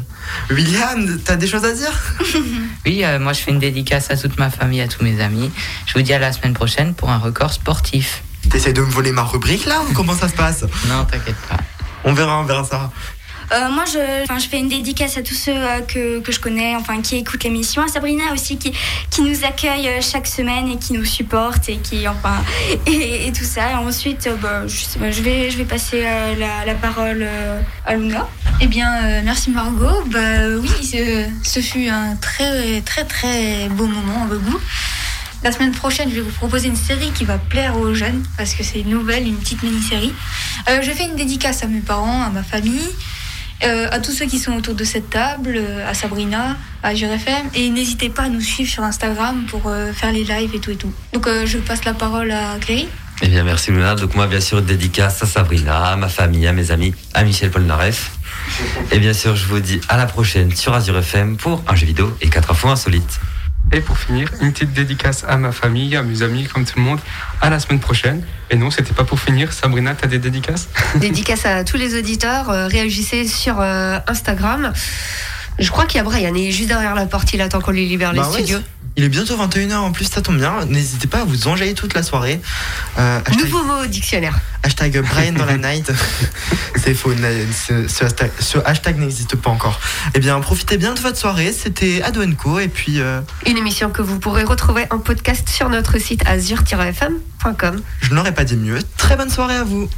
William, t'as des choses à dire *laughs* Oui, euh, moi je fais une dédicace à toute ma famille, à tous mes amis. Je vous dis à la semaine prochaine pour un record sportif. T'essayes de me voler ma rubrique là ou comment ça se passe? Non, t'inquiète pas. On verra, on verra ça. Euh, moi, je, je fais une dédicace à tous ceux euh, que, que je connais, enfin, qui écoutent l'émission. À Sabrina aussi, qui, qui nous accueille euh, chaque semaine et qui nous supporte et qui, enfin, *laughs* et, tout ça. Et ensuite, bah, je, vais, je vais passer la, la parole à Luna. Eh bien, merci Margot. Bah oui, ce, ce fut un très très très beau moment en goût. La semaine prochaine, je vais vous proposer une série qui va plaire aux jeunes parce que c'est une nouvelle, une petite mini-série. Je fais une dédicace à mes parents, à ma famille, euh, à tous ceux qui sont autour de cette table, euh, à Sabrina, à JRFM. Et n'hésitez pas à nous suivre sur Instagram pour euh, faire les lives et tout et tout. Donc je passe la parole à Cléry. Eh bien, merci Luna. Donc, moi, bien sûr, dédicace à Sabrina, à ma famille, à mes amis, à Michel Polnareff. Et bien sûr, je vous dis à la prochaine sur Azure FM pour un jeu vidéo et quatre infos insolites. Et pour finir, une petite dédicace à ma famille, à mes amis, comme tout le monde, à la semaine prochaine. Et non, c'était pas pour finir. Sabrina, t'as des dédicaces? *laughs* Dédicace à tous les auditeurs. euh, réagissez sur euh, Instagram. Je crois qu'il y a Brian, il est juste derrière la porte, il attend qu'on lui libère les Bah ouais, studios. Il est bientôt 21h en plus, ça tombe bien. N'hésitez pas à vous enjailler toute la soirée. Euh, hashtag, Nouveau mot au dictionnaire. hashtag Brian dans la *laughs* night. *laughs* C'est faux, ce, hashtag, n'existe pas encore. Eh bien, profitez bien de votre soirée. C'était Ado Co. Et puis, euh, Une émission que vous pourrez retrouver en podcast sur notre site azure-fm.com. je n'aurais pas dit mieux. Très bonne soirée à vous.